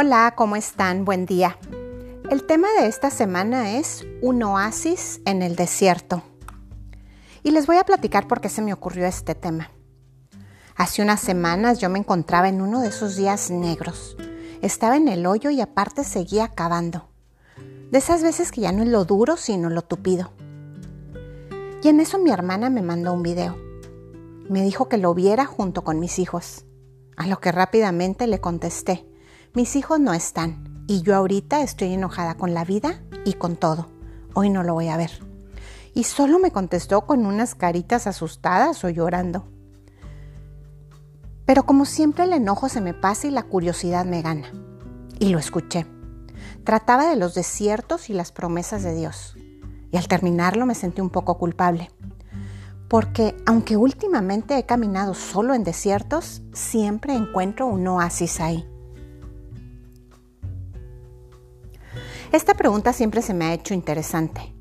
Hola, ¿cómo están? Buen día. El tema de esta semana es un oasis en el desierto. Y les voy a platicar por qué se me ocurrió este tema. Hace unas semanas yo me encontraba en uno de esos días negros. Estaba en el hoyo y aparte seguía cavando. De esas veces que ya no es lo duro, sino lo tupido. Y en eso mi hermana me mandó un video. Me dijo que lo viera junto con mis hijos. A lo que rápidamente le contesté, mis hijos no están y yo ahorita estoy enojada con la vida y con todo. Hoy no lo voy a ver. Y solo me contestó con unas caritas asustadas o llorando. Pero como siempre el enojo se me pasa y la curiosidad me gana. Y lo escuché. Trataba de los desiertos y las promesas de Dios. Y al terminarlo me sentí un poco culpable. Porque aunque últimamente he caminado solo en desiertos, siempre encuentro un oasis ahí. Esta pregunta siempre se me ha hecho interesante.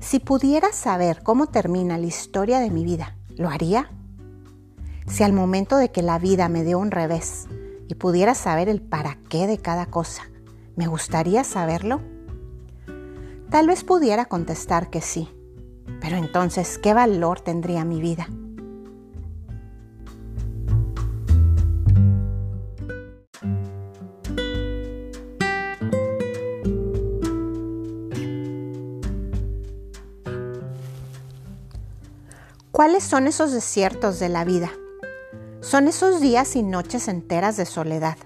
Si pudiera saber cómo termina la historia de mi vida, ¿lo haría? Si al momento de que la vida me dio un revés y pudiera saber el para qué de cada cosa, ¿me gustaría saberlo? Tal vez pudiera contestar que sí, pero entonces, ¿qué valor tendría mi vida? ¿Cuáles son esos desiertos de la vida? Son esos días y noches enteras de soledad,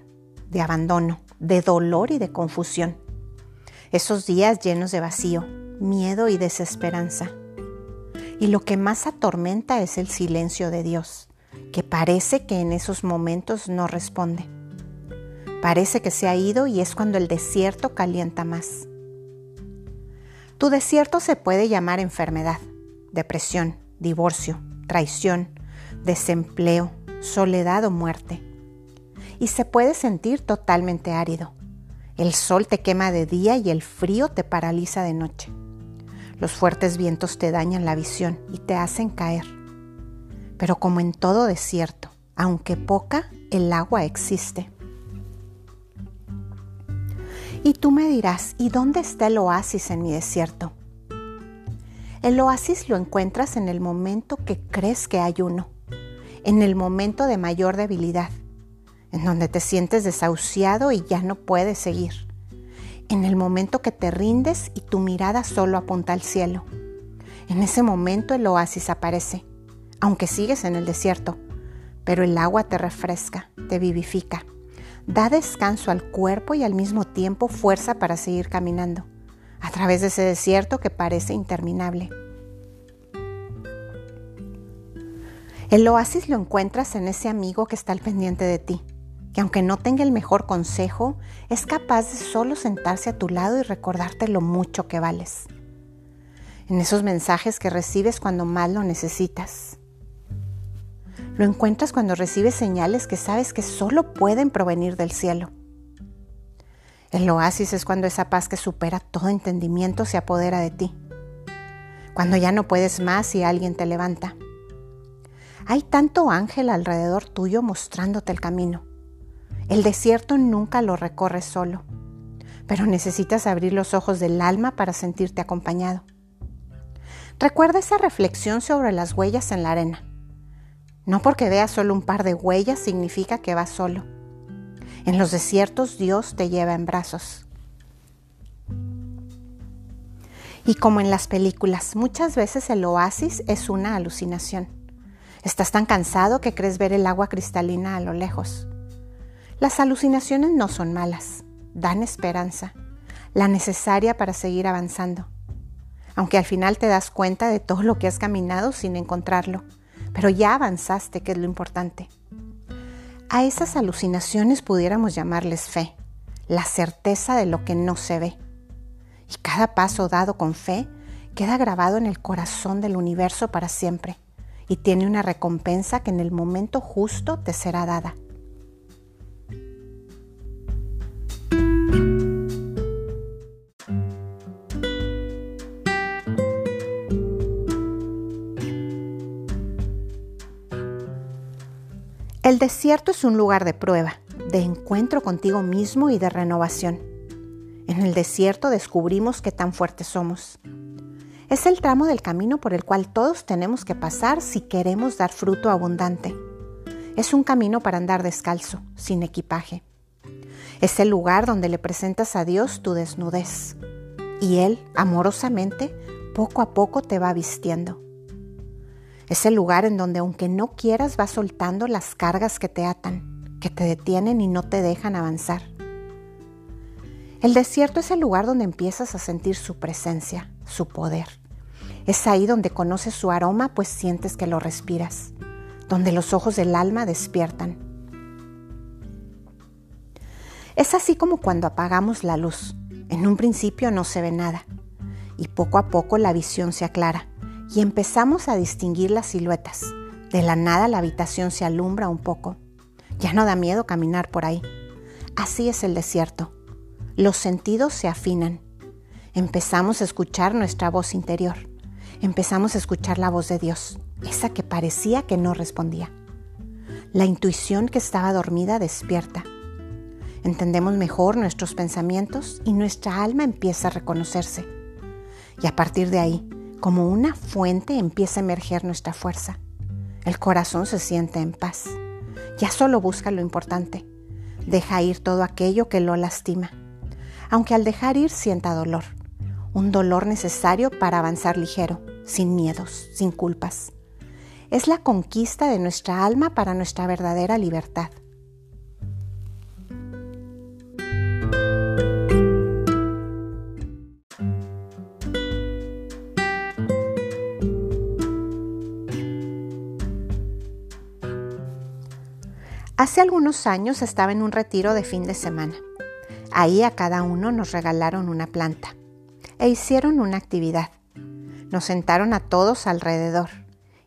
de abandono, de dolor y de confusión. Esos días llenos de vacío, miedo y desesperanza. Y lo que más atormenta es el silencio de Dios, que parece que en esos momentos no responde. Parece que se ha ido y es cuando el desierto calienta más. Tu desierto se puede llamar enfermedad, depresión, divorcio, traición, desempleo, soledad o muerte. Y se puede sentir totalmente árido. El sol te quema de día y el frío te paraliza de noche. Los fuertes vientos te dañan la visión y te hacen caer. Pero como en todo desierto, aunque poca, el agua existe. Y tú me dirás, ¿y dónde está el oasis en mi desierto? El oasis lo encuentras en el momento que crees que hay uno, en el momento de mayor debilidad, en donde te sientes desahuciado y ya no puedes seguir, en el momento que te rindes y tu mirada solo apunta al cielo. En ese momento el oasis aparece, aunque sigues en el desierto, pero el agua te refresca, te vivifica, da descanso al cuerpo y al mismo tiempo fuerza para seguir caminando a través de ese desierto que parece interminable. El oasis lo encuentras en ese amigo que está al pendiente de ti, que aunque no tenga el mejor consejo, es capaz de solo sentarse a tu lado y recordarte lo mucho que vales. En esos mensajes que recibes cuando más lo necesitas. Lo encuentras cuando recibes señales que sabes que solo pueden provenir del cielo. El oasis es cuando esa paz que supera todo entendimiento se apodera de ti. Cuando ya no puedes más y alguien te levanta. Hay tanto ángel alrededor tuyo mostrándote el camino. El desierto nunca lo recorres solo, pero necesitas abrir los ojos del alma para sentirte acompañado. Recuerda esa reflexión sobre las huellas en la arena. No porque veas solo un par de huellas significa que vas solo. En los desiertos Dios te lleva en brazos. Y como en las películas, muchas veces el oasis es una alucinación. Estás tan cansado que crees ver el agua cristalina a lo lejos. Las alucinaciones no son malas, dan esperanza, la necesaria para seguir avanzando. Aunque al final te das cuenta de todo lo que has caminado sin encontrarlo, pero ya avanzaste, que es lo importante. A esas alucinaciones pudiéramos llamarles fe, la certeza de lo que no se ve. Y cada paso dado con fe queda grabado en el corazón del universo para siempre y tiene una recompensa que en el momento justo te será dada. El desierto es un lugar de prueba, de encuentro contigo mismo y de renovación. En el desierto descubrimos qué tan fuertes somos. Es el tramo del camino por el cual todos tenemos que pasar si queremos dar fruto abundante. Es un camino para andar descalzo, sin equipaje. Es el lugar donde le presentas a Dios tu desnudez y Él, amorosamente, poco a poco te va vistiendo. Es el lugar en donde aunque no quieras vas soltando las cargas que te atan, que te detienen y no te dejan avanzar. El desierto es el lugar donde empiezas a sentir su presencia, su poder. Es ahí donde conoces su aroma, pues sientes que lo respiras, donde los ojos del alma despiertan. Es así como cuando apagamos la luz. En un principio no se ve nada y poco a poco la visión se aclara y empezamos a distinguir las siluetas. De la nada la habitación se alumbra un poco. Ya no da miedo caminar por ahí. Así es el desierto los sentidos se afinan. Empezamos a escuchar nuestra voz interior. Empezamos a escuchar la voz de Dios, esa que parecía que no respondía. La intuición que estaba dormida despierta. Entendemos mejor nuestros pensamientos y nuestra alma empieza a reconocerse. Y a partir de ahí, como una fuente, empieza a emerger nuestra fuerza. El corazón se siente en paz. Ya solo busca lo importante. Deja ir todo aquello que lo lastima aunque al dejar ir sienta dolor, un dolor necesario para avanzar ligero, sin miedos, sin culpas. Es la conquista de nuestra alma para nuestra verdadera libertad. Hace algunos años estaba en un retiro de fin de semana. Ahí a cada uno nos regalaron una planta e hicieron una actividad. Nos sentaron a todos alrededor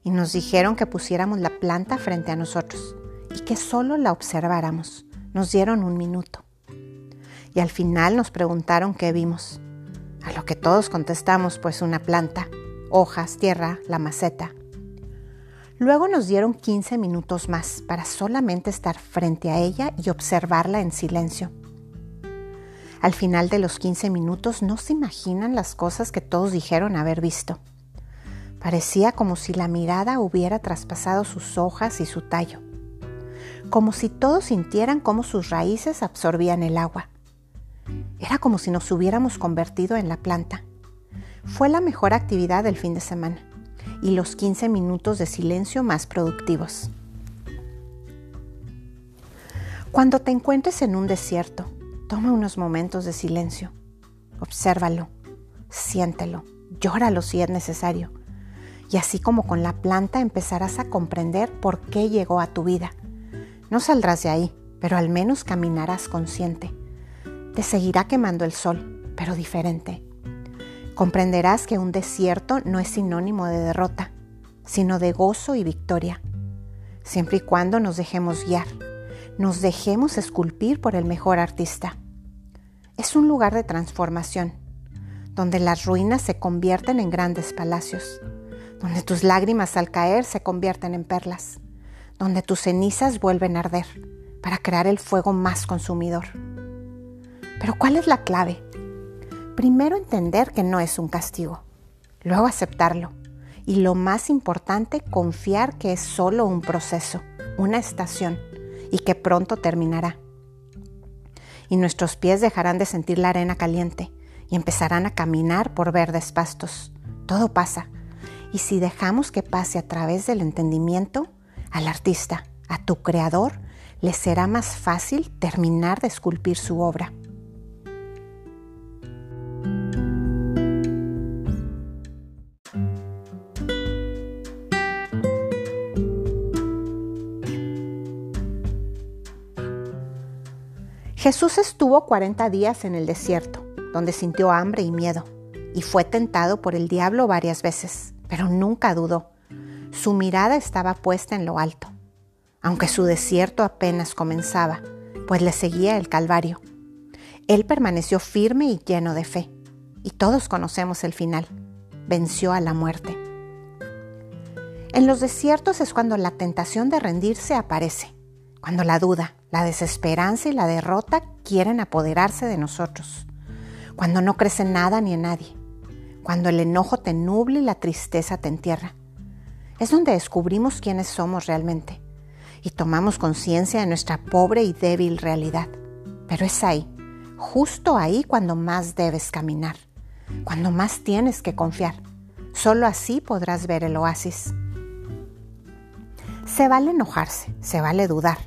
y nos dijeron que pusiéramos la planta frente a nosotros y que solo la observáramos. Nos dieron un minuto. Y al final nos preguntaron qué vimos. A lo que todos contestamos, pues una planta, hojas, tierra, la maceta. Luego nos dieron 15 minutos más para solamente estar frente a ella y observarla en silencio. Al final de los 15 minutos no se imaginan las cosas que todos dijeron haber visto. Parecía como si la mirada hubiera traspasado sus hojas y su tallo, como si todos sintieran cómo sus raíces absorbían el agua. Era como si nos hubiéramos convertido en la planta. Fue la mejor actividad del fin de semana y los 15 minutos de silencio más productivos. Cuando te encuentres en un desierto, Toma unos momentos de silencio. Obsérvalo, siéntelo, llóralo si es necesario. Y así como con la planta empezarás a comprender por qué llegó a tu vida. No saldrás de ahí, pero al menos caminarás consciente. Te seguirá quemando el sol, pero diferente. Comprenderás que un desierto no es sinónimo de derrota, sino de gozo y victoria, siempre y cuando nos dejemos guiar nos dejemos esculpir por el mejor artista. Es un lugar de transformación, donde las ruinas se convierten en grandes palacios, donde tus lágrimas al caer se convierten en perlas, donde tus cenizas vuelven a arder para crear el fuego más consumidor. Pero ¿cuál es la clave? Primero entender que no es un castigo, luego aceptarlo y lo más importante, confiar que es solo un proceso, una estación y que pronto terminará. Y nuestros pies dejarán de sentir la arena caliente y empezarán a caminar por verdes pastos. Todo pasa. Y si dejamos que pase a través del entendimiento, al artista, a tu creador, le será más fácil terminar de esculpir su obra. Jesús estuvo 40 días en el desierto, donde sintió hambre y miedo, y fue tentado por el diablo varias veces, pero nunca dudó. Su mirada estaba puesta en lo alto, aunque su desierto apenas comenzaba, pues le seguía el Calvario. Él permaneció firme y lleno de fe, y todos conocemos el final. Venció a la muerte. En los desiertos es cuando la tentación de rendirse aparece, cuando la duda, la desesperanza y la derrota quieren apoderarse de nosotros. Cuando no crece nada ni en nadie. Cuando el enojo te nubla y la tristeza te entierra. Es donde descubrimos quiénes somos realmente y tomamos conciencia de nuestra pobre y débil realidad. Pero es ahí, justo ahí cuando más debes caminar, cuando más tienes que confiar. Solo así podrás ver el oasis. Se vale enojarse, se vale dudar,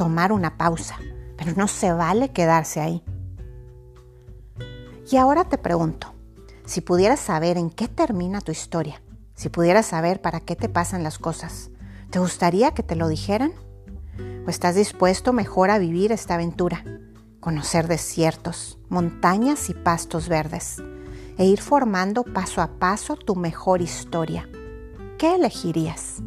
tomar una pausa, pero no se vale quedarse ahí. Y ahora te pregunto, si pudieras saber en qué termina tu historia, si pudieras saber para qué te pasan las cosas, ¿te gustaría que te lo dijeran? ¿O estás dispuesto mejor a vivir esta aventura? Conocer desiertos, montañas y pastos verdes, e ir formando paso a paso tu mejor historia. ¿Qué elegirías?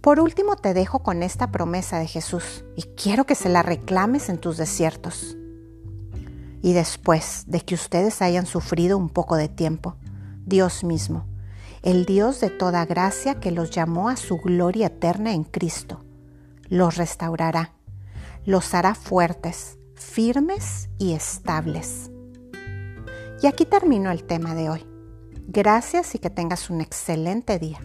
Por último te dejo con esta promesa de Jesús y quiero que se la reclames en tus desiertos. Y después de que ustedes hayan sufrido un poco de tiempo, Dios mismo, el Dios de toda gracia que los llamó a su gloria eterna en Cristo, los restaurará, los hará fuertes, firmes y estables. Y aquí termino el tema de hoy. Gracias y que tengas un excelente día.